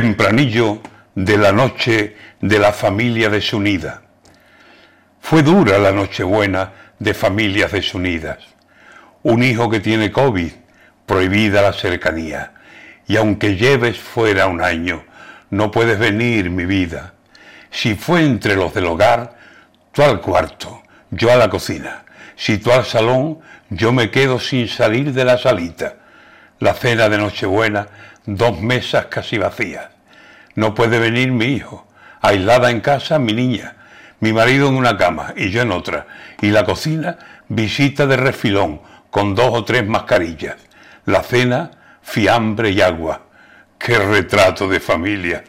tempranillo de la noche de la familia desunida. Fue dura la Nochebuena de familias desunidas. Un hijo que tiene COVID, prohibida la cercanía. Y aunque lleves fuera un año, no puedes venir mi vida. Si fue entre los del hogar, tú al cuarto, yo a la cocina. Si tú al salón, yo me quedo sin salir de la salita. La cena de Nochebuena, dos mesas casi vacías. No puede venir mi hijo. Aislada en casa mi niña. Mi marido en una cama y yo en otra. Y la cocina, visita de refilón, con dos o tres mascarillas. La cena, fiambre y agua. ¡Qué retrato de familia!